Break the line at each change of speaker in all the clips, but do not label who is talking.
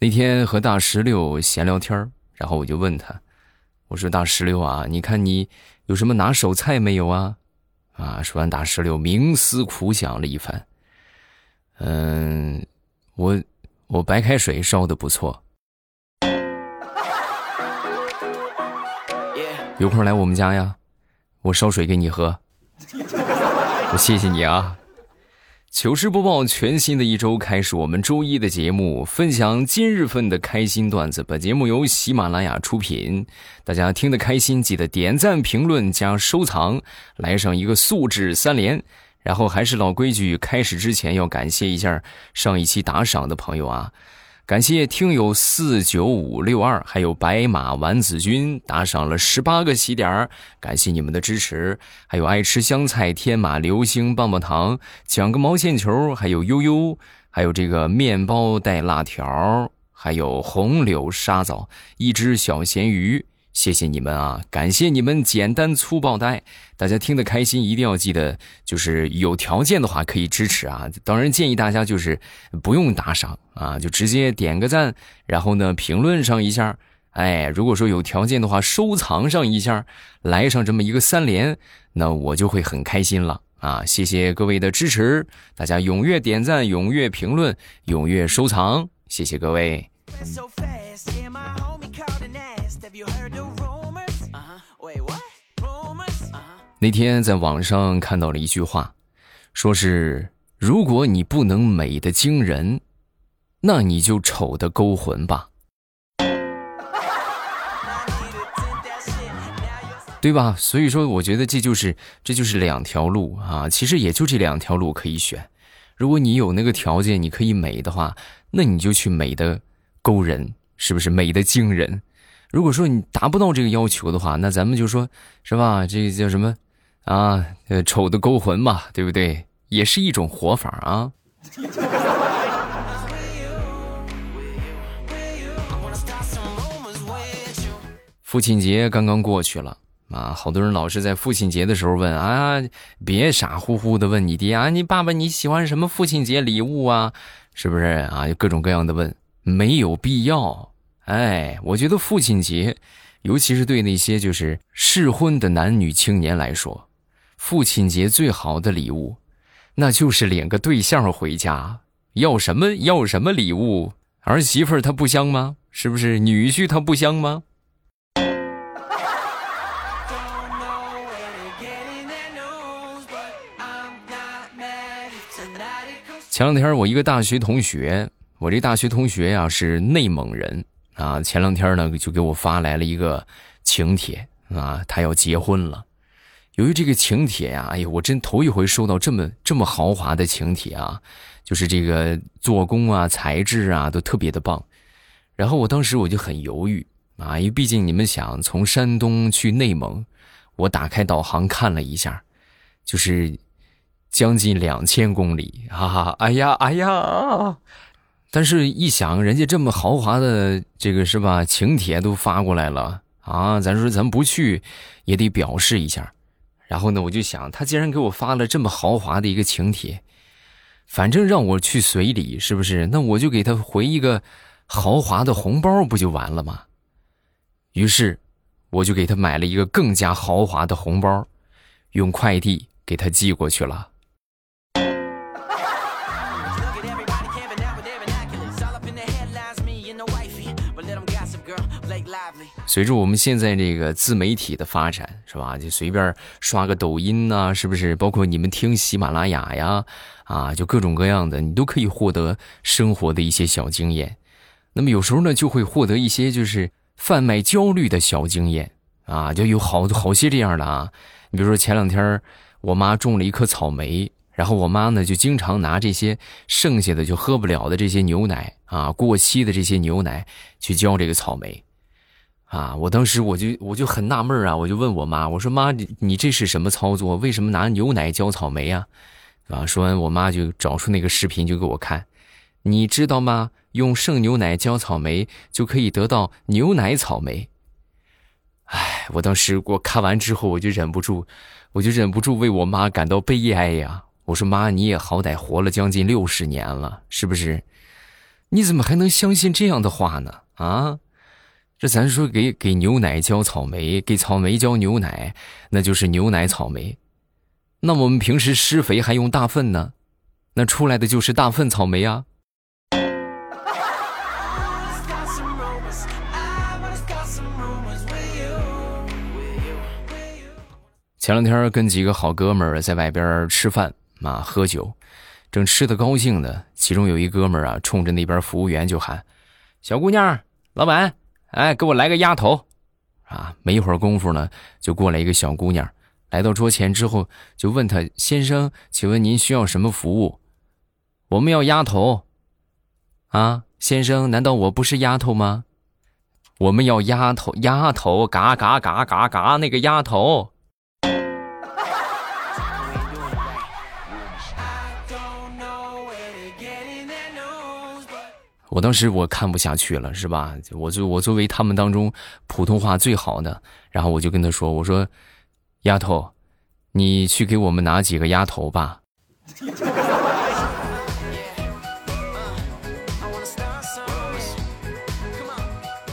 那天和大石榴闲聊天然后我就问他：“我说大石榴啊，你看你有什么拿手菜没有啊？”啊，说完大石榴冥思苦想了一番，嗯，我我白开水烧的不错，有空来我们家呀，我烧水给你喝，我谢谢你啊。糗事播报，全新的一周开始，我们周一的节目分享今日份的开心段子。本节目由喜马拉雅出品，大家听得开心，记得点赞、评论加收藏，来上一个素质三连。然后还是老规矩，开始之前要感谢一下上一期打赏的朋友啊。感谢听友四九五六二，还有白马丸子君打赏了十八个喜点感谢你们的支持。还有爱吃香菜天马流星棒棒糖，抢个毛线球，还有悠悠，还有这个面包带辣条，还有红柳沙枣，一只小咸鱼。谢谢你们啊！感谢你们简单粗暴带，大家听得开心，一定要记得，就是有条件的话可以支持啊。当然建议大家就是不用打赏啊，就直接点个赞，然后呢评论上一下。哎，如果说有条件的话，收藏上一下，来上这么一个三连，那我就会很开心了啊！谢谢各位的支持，大家踊跃点赞，踊跃评论，踊跃收藏，谢谢各位。那天在网上看到了一句话，说是如果你不能美的惊人，那你就丑的勾魂吧，对吧？所以说，我觉得这就是这就是两条路啊，其实也就这两条路可以选。如果你有那个条件，你可以美的话，那你就去美的勾人，是不是美的惊人？如果说你达不到这个要求的话，那咱们就说是吧？这个叫什么？啊，呃，丑的勾魂嘛，对不对？也是一种活法啊。父亲节刚刚过去了啊，好多人老是在父亲节的时候问啊，别傻乎乎的问你爹啊，你爸爸你喜欢什么父亲节礼物啊？是不是啊？就各种各样的问，没有必要。哎，我觉得父亲节，尤其是对那些就是适婚的男女青年来说。父亲节最好的礼物，那就是领个对象回家。要什么要什么礼物？儿媳妇她不香吗？是不是？女婿他不香吗？前两天我一个大学同学，我这大学同学呀是内蒙人啊。前两天呢就给我发来了一个请帖啊，他要结婚了。由于这个请帖呀，哎呀，我真头一回收到这么这么豪华的请帖啊，就是这个做工啊、材质啊都特别的棒。然后我当时我就很犹豫啊，因为毕竟你们想从山东去内蒙，我打开导航看了一下，就是将近两千公里啊！哎呀，哎呀！但是一想，人家这么豪华的这个是吧，请帖都发过来了啊，咱说咱不去也得表示一下。然后呢，我就想，他既然给我发了这么豪华的一个请帖，反正让我去随礼，是不是？那我就给他回一个豪华的红包，不就完了吗？于是，我就给他买了一个更加豪华的红包，用快递给他寄过去了。随着我们现在这个自媒体的发展，是吧？就随便刷个抖音呐，是不是？包括你们听喜马拉雅呀，啊，就各种各样的，你都可以获得生活的一些小经验。那么有时候呢，就会获得一些就是贩卖焦虑的小经验啊，就有好好些这样的啊。你比如说前两天我妈种了一颗草莓，然后我妈呢就经常拿这些剩下的就喝不了的这些牛奶啊，过期的这些牛奶去浇这个草莓。啊！我当时我就我就很纳闷啊，我就问我妈，我说妈，你你这是什么操作？为什么拿牛奶浇草莓啊？啊！说完，我妈就找出那个视频就给我看，你知道吗？用剩牛奶浇草莓就可以得到牛奶草莓。哎，我当时我看完之后，我就忍不住，我就忍不住为我妈感到悲哀呀。我说妈，你也好歹活了将近六十年了，是不是？你怎么还能相信这样的话呢？啊，这咱说给给牛奶浇草莓，给草莓浇牛奶，那就是牛奶草莓。那我们平时施肥还用大粪呢，那出来的就是大粪草莓啊。前两天跟几个好哥们儿在外边吃饭啊，喝酒，正吃的高兴呢。其中有一哥们儿啊，冲着那边服务员就喊：“小姑娘，老板，哎，给我来个鸭头。”啊，没一会儿功夫呢，就过来一个小姑娘，来到桌前之后，就问他：“先生，请问您需要什么服务？”“我们要鸭头。”“啊，先生，难道我不是丫头吗？”“我们要丫头，丫头，嘎嘎嘎嘎嘎，那个丫头。”我当时我看不下去了，是吧？我就我作为他们当中普通话最好的，然后我就跟他说：“我说，丫头，你去给我们拿几个鸭头吧。”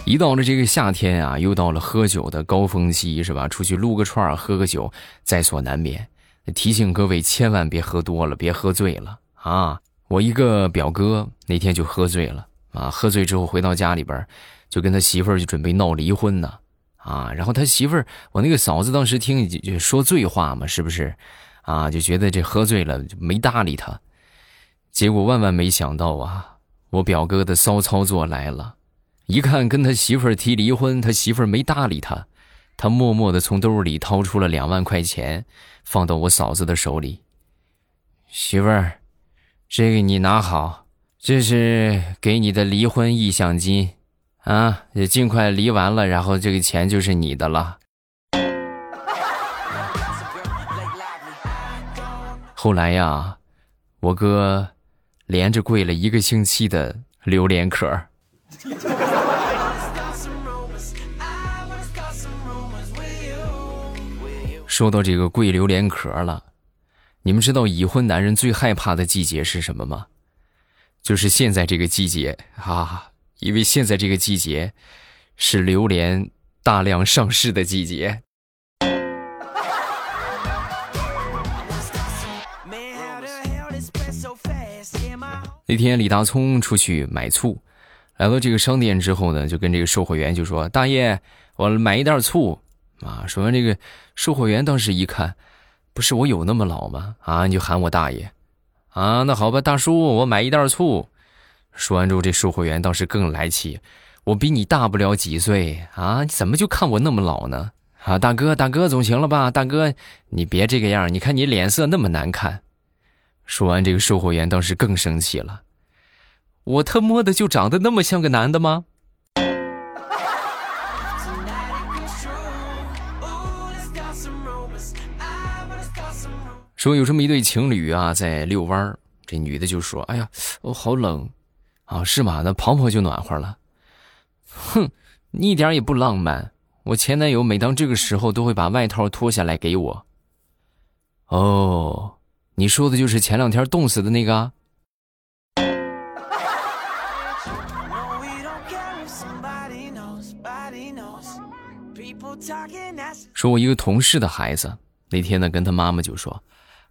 一到了这个夏天啊，又到了喝酒的高峰期，是吧？出去撸个串喝个酒，在所难免。提醒各位千万别喝多了，别喝醉了啊！我一个表哥那天就喝醉了啊！喝醉之后回到家里边，就跟他媳妇儿就准备闹离婚呢啊！然后他媳妇儿，我那个嫂子当时听就说醉话嘛，是不是？啊，就觉得这喝醉了就没搭理他。结果万万没想到啊，我表哥的骚操作来了！一看跟他媳妇儿提离婚，他媳妇儿没搭理他，他默默的从兜里掏出了两万块钱，放到我嫂子的手里，媳妇儿。这个你拿好，这是给你的离婚意向金，啊，也尽快离完了，然后这个钱就是你的了。后来呀，我哥连着跪了一个星期的榴莲壳。说到这个跪榴莲壳了。你们知道已婚男人最害怕的季节是什么吗？就是现在这个季节啊，因为现在这个季节是榴莲大量上市的季节。那天李大聪出去买醋，来到这个商店之后呢，就跟这个售货员就说：“大爷，我买一袋醋。”啊，说完这个售货员当时一看。不是我有那么老吗？啊，你就喊我大爷，啊，那好吧，大叔，我买一袋醋。说完之后，这售货员当时更来气，我比你大不了几岁啊，你怎么就看我那么老呢？啊，大哥，大哥总行了吧？大哥，你别这个样，你看你脸色那么难看。说完，这个售货员当时更生气了，我他妈的就长得那么像个男的吗？说有这么一对情侣啊，在遛弯儿，这女的就说：“哎呀，我好冷，啊，是吗？那跑跑就暖和了。”哼，你一点也不浪漫。我前男友每当这个时候都会把外套脱下来给我。哦，你说的就是前两天冻死的那个？说我一个同事的孩子那天呢，跟他妈妈就说。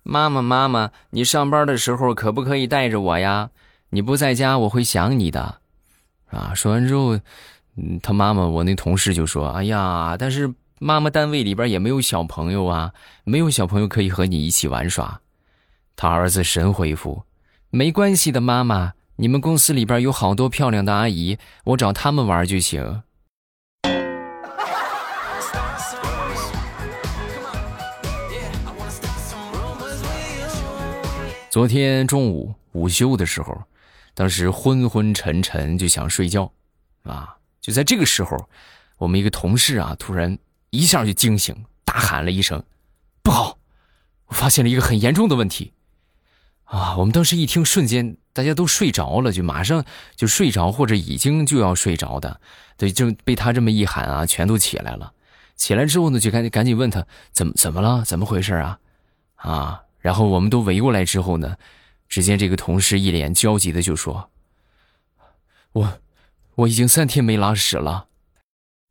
妈妈，妈妈，你上班的时候可不可以带着我呀？你不在家，我会想你的。啊，说完之后，嗯，他妈妈，我那同事就说：“哎呀，但是妈妈单位里边也没有小朋友啊，没有小朋友可以和你一起玩耍。”他儿子神回复：“没关系的，妈妈，你们公司里边有好多漂亮的阿姨，我找他们玩就行。”昨天中午午休的时候，当时昏昏沉沉就想睡觉，啊，就在这个时候，我们一个同事啊，突然一下就惊醒，大喊了一声：“不好！我发现了一个很严重的问题！”啊，我们当时一听，瞬间大家都睡着了，就马上就睡着或者已经就要睡着的，对，就被他这么一喊啊，全都起来了。起来之后呢，就赶紧赶紧问他怎么怎么了，怎么回事啊？啊！然后我们都围过来之后呢，只见这个同事一脸焦急的就说：“我我已经三天没拉屎了。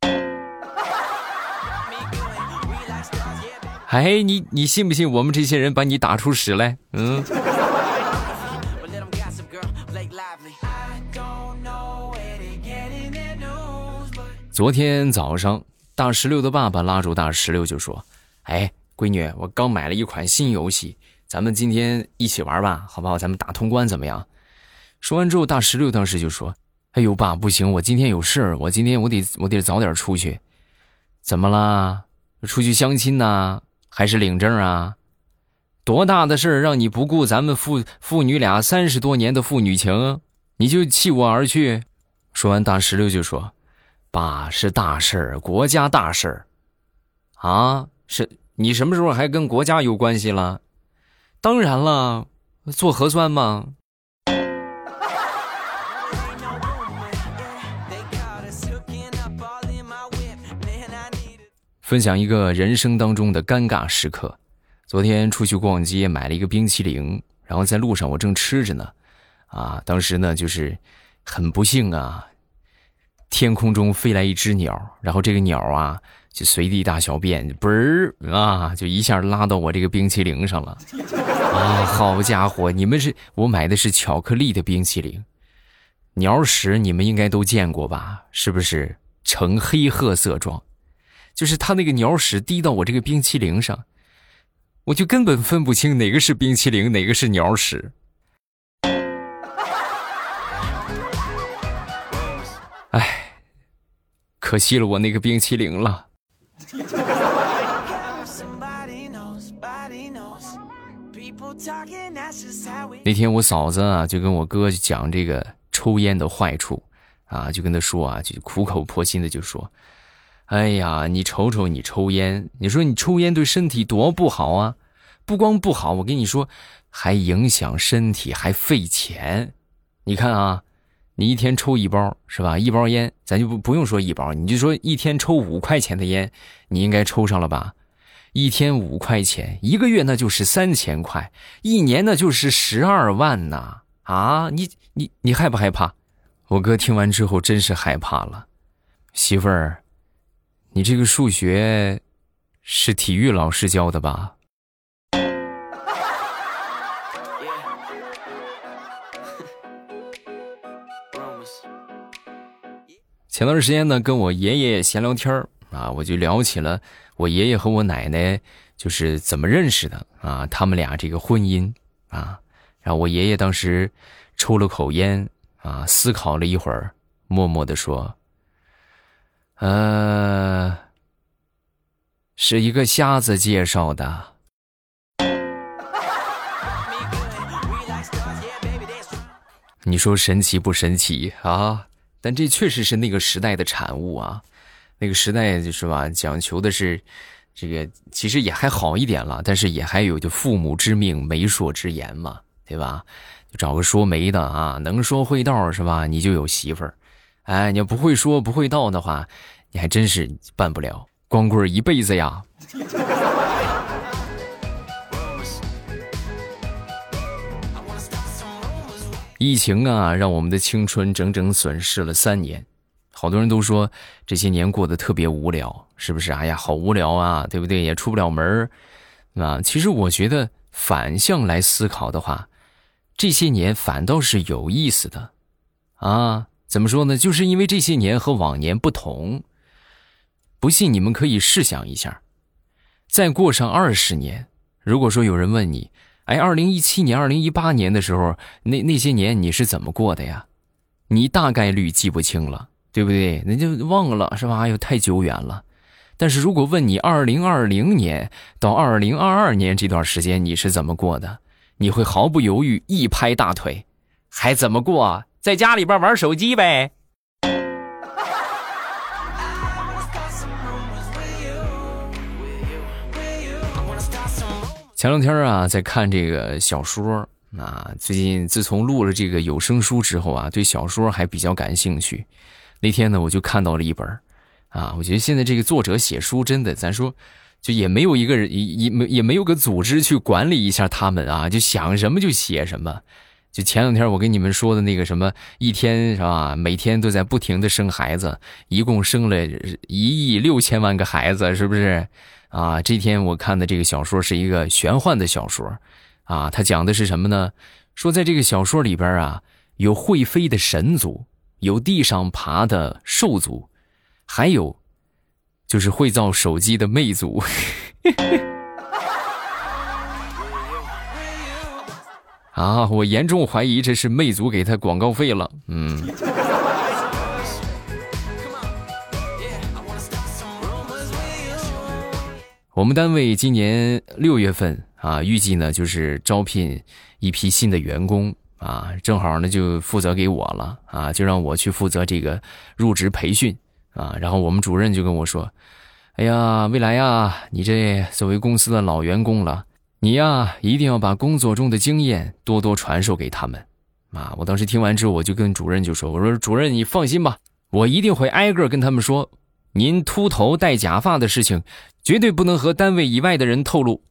哎，你你信不信我们这些人把你打出屎来？嗯。昨天早上，大石榴的爸爸拉住大石榴就说：“哎，闺女，我刚买了一款新游戏，咱们今天一起玩吧，好不好？咱们打通关怎么样？”说完之后，大石榴当时就说：“哎呦，爸，不行，我今天有事儿，我今天我得我得早点出去。怎么啦？出去相亲呢？还是领证啊？多大的事儿，让你不顾咱们父父女俩三十多年的父女情，你就弃我而去？”说完，大石榴就说。爸是大事儿，国家大事儿，啊，是你什么时候还跟国家有关系了？当然了，做核酸嘛？分享一个人生当中的尴尬时刻。昨天出去逛街，买了一个冰淇淋，然后在路上我正吃着呢，啊，当时呢就是很不幸啊。天空中飞来一只鸟，然后这个鸟啊就随地大小便，嘣儿啊就一下拉到我这个冰淇淋上了。啊，好家伙，你们是我买的是巧克力的冰淇淋，鸟屎你们应该都见过吧？是不是呈黑褐色状？就是它那个鸟屎滴到我这个冰淇淋上，我就根本分不清哪个是冰淇淋，哪个是鸟屎。哎。可惜了我那个冰淇淋了。那天我嫂子啊就跟我哥讲这个抽烟的坏处，啊就跟他说啊就苦口婆心的就说，哎呀你瞅瞅你抽烟，你说你抽烟对身体多不好啊，不光不好，我跟你说还影响身体，还费钱，你看啊。你一天抽一包是吧？一包烟，咱就不不用说一包，你就说一天抽五块钱的烟，你应该抽上了吧？一天五块钱，一个月那就是三千块，一年那就是十二万呐！啊，你你你害不害怕？我哥听完之后真是害怕了。媳妇儿，你这个数学是体育老师教的吧？前段时间呢，跟我爷爷闲聊天啊，我就聊起了我爷爷和我奶奶就是怎么认识的啊，他们俩这个婚姻啊，然后我爷爷当时抽了口烟啊，思考了一会儿，默默的说：“呃，是一个瞎子介绍的。”你说神奇不神奇啊？但这确实是那个时代的产物啊，那个时代就是吧，讲求的是这个，其实也还好一点了，但是也还有就父母之命，媒妁之言嘛，对吧？就找个说媒的啊，能说会道是吧？你就有媳妇儿，哎，你要不会说不会道的话，你还真是办不了，光棍一辈子呀。疫情啊，让我们的青春整整损失了三年。好多人都说这些年过得特别无聊，是不是？哎呀，好无聊啊，对不对？也出不了门啊。其实我觉得反向来思考的话，这些年反倒是有意思的啊。怎么说呢？就是因为这些年和往年不同。不信你们可以试想一下，再过上二十年，如果说有人问你。哎，二零一七年、二零一八年的时候，那那些年你是怎么过的呀？你大概率记不清了，对不对？那就忘了是吧？哎呦，太久远了。但是如果问你二零二零年到二零二二年这段时间你是怎么过的，你会毫不犹豫一拍大腿，还怎么过？在家里边玩手机呗。前两天啊，在看这个小说啊。最近自从录了这个有声书之后啊，对小说还比较感兴趣。那天呢，我就看到了一本啊。我觉得现在这个作者写书真的，咱说就也没有一个人，也也没也没有个组织去管理一下他们啊，就想什么就写什么。就前两天我跟你们说的那个什么，一天是吧？每天都在不停的生孩子，一共生了一亿六千万个孩子，是不是？啊，这天我看的这个小说是一个玄幻的小说，啊，它讲的是什么呢？说在这个小说里边啊，有会飞的神族，有地上爬的兽族，还有就是会造手机的魅族。啊！我严重怀疑这是魅族给他广告费了。嗯，我们单位今年六月份啊，预计呢就是招聘一批新的员工啊，正好呢就负责给我了啊，就让我去负责这个入职培训啊。然后我们主任就跟我说：“哎呀，未来呀，你这作为公司的老员工了。”你呀，一定要把工作中的经验多多传授给他们，啊！我当时听完之后，我就跟主任就说：“我说主任，你放心吧，我一定会挨个跟他们说，您秃头戴假发的事情，绝对不能和单位以外的人透露。”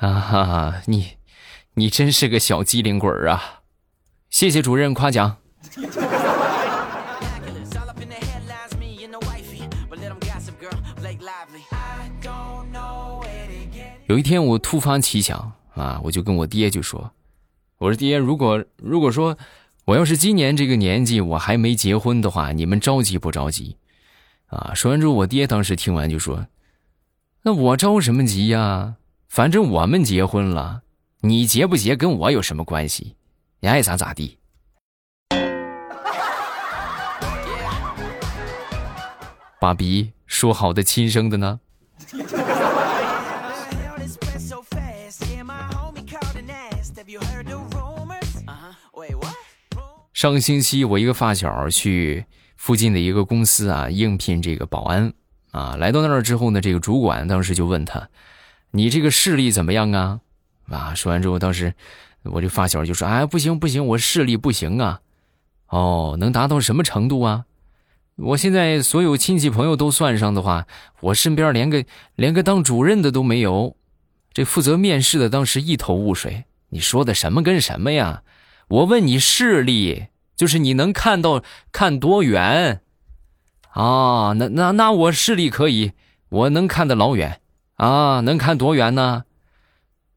啊哈哈，你，你真是个小机灵鬼儿啊！谢谢主任夸奖。有一天我突发奇想啊，我就跟我爹就说：“我说爹，如果如果说我要是今年这个年纪我还没结婚的话，你们着急不着急？”啊，说完之后，我爹当时听完就说：“那我着什么急呀？反正我们结婚了，你结不结跟我有什么关系？你爱咋咋地。”爸比说好的亲生的呢？上个星期，我一个发小去附近的一个公司啊应聘这个保安啊，来到那儿之后呢，这个主管当时就问他：“你这个视力怎么样啊？”啊，说完之后，当时我这发小就说：“哎，不行不行，我视力不行啊。”哦，能达到什么程度啊？我现在所有亲戚朋友都算上的话，我身边连个连个当主任的都没有。这负责面试的当时一头雾水：“你说的什么跟什么呀？我问你视力。”就是你能看到看多远，啊，那那那我视力可以，我能看得老远，啊，能看多远呢？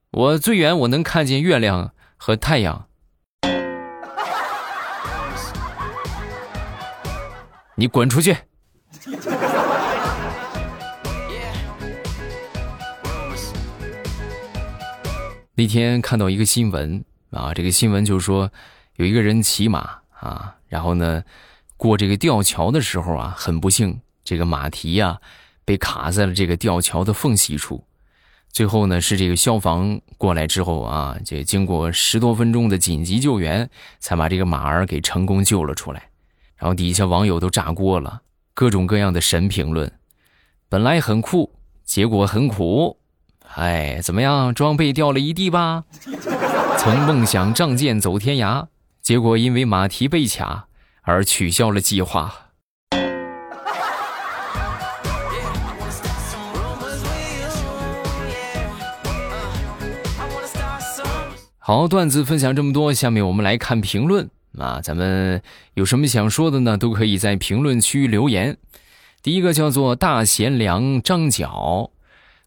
我最远我能看见月亮和太阳。你滚出去！那天看到一个新闻啊，这个新闻就是说有一个人骑马。啊，然后呢，过这个吊桥的时候啊，很不幸，这个马蹄呀被卡在了这个吊桥的缝隙处。最后呢，是这个消防过来之后啊，这经过十多分钟的紧急救援，才把这个马儿给成功救了出来。然后底下网友都炸锅了，各种各样的神评论。本来很酷，结果很苦。哎，怎么样，装备掉了一地吧？曾梦想仗剑走天涯。结果因为马蹄被卡而取消了计划。好，段子分享这么多，下面我们来看评论啊，咱们有什么想说的呢？都可以在评论区留言。第一个叫做大贤良张角。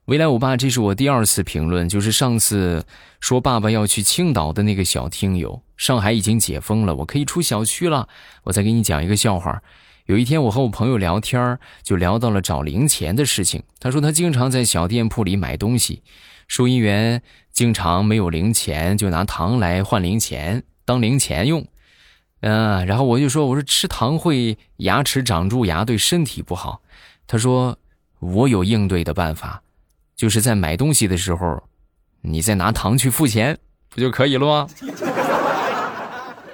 未来我爸，这是我第二次评论，就是上次说爸爸要去青岛的那个小听友。上海已经解封了，我可以出小区了。我再给你讲一个笑话。有一天，我和我朋友聊天就聊到了找零钱的事情。他说他经常在小店铺里买东西，收银员经常没有零钱，就拿糖来换零钱当零钱用。嗯，然后我就说，我说吃糖会牙齿长蛀牙，对身体不好。他说我有应对的办法。就是在买东西的时候，你再拿糖去付钱，不就可以了吗？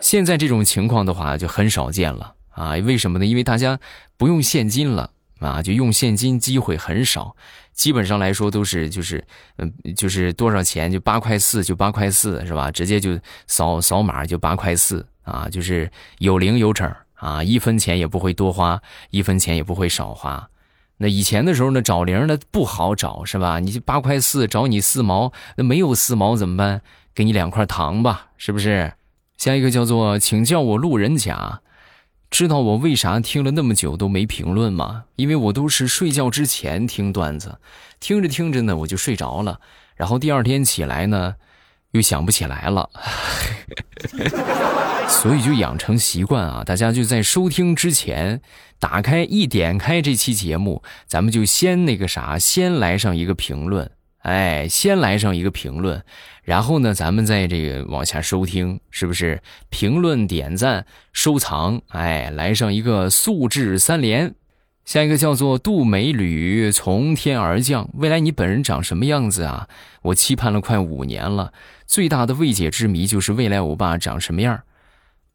现在这种情况的话就很少见了啊！为什么呢？因为大家不用现金了啊，就用现金机会很少，基本上来说都是就是嗯，就是多少钱就八块四就八块四是吧？直接就扫扫码就八块四啊，就是有零有整啊，一分钱也不会多花，一分钱也不会少花。那以前的时候呢，找零呢不好找，是吧？你八块四找你四毛，那没有四毛怎么办？给你两块糖吧，是不是？下一个叫做，请叫我路人甲。知道我为啥听了那么久都没评论吗？因为我都是睡觉之前听段子，听着听着呢我就睡着了，然后第二天起来呢，又想不起来了，所以就养成习惯啊！大家就在收听之前，打开一点开这期节目，咱们就先那个啥，先来上一个评论。哎，先来上一个评论，然后呢，咱们再这个往下收听，是不是？评论、点赞、收藏，哎，来上一个素质三连。下一个叫做杜美吕从天而降，未来你本人长什么样子啊？我期盼了快五年了，最大的未解之谜就是未来我爸长什么样。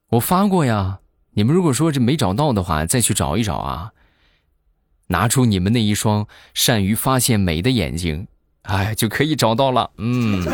我发过呀，你们如果说这没找到的话，再去找一找啊。拿出你们那一双善于发现美的眼睛。哎，就可以找到了。嗯，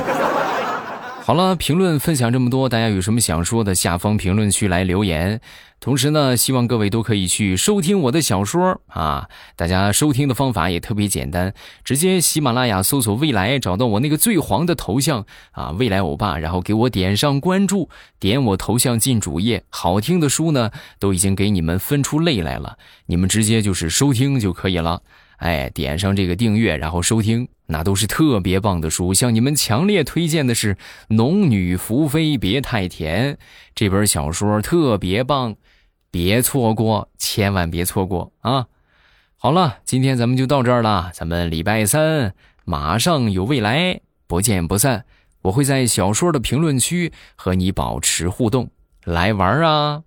好了，评论分享这么多，大家有什么想说的，下方评论区来留言。同时呢，希望各位都可以去收听我的小说啊。大家收听的方法也特别简单，直接喜马拉雅搜索“未来”，找到我那个最黄的头像啊，未来欧巴，然后给我点上关注，点我头像进主页。好听的书呢，都已经给你们分出类来了，你们直接就是收听就可以了。哎，点上这个订阅，然后收听，那都是特别棒的书。向你们强烈推荐的是《农女福妃别太甜》这本小说，特别棒，别错过，千万别错过啊！好了，今天咱们就到这儿了，咱们礼拜三马上有未来，不见不散。我会在小说的评论区和你保持互动，来玩啊！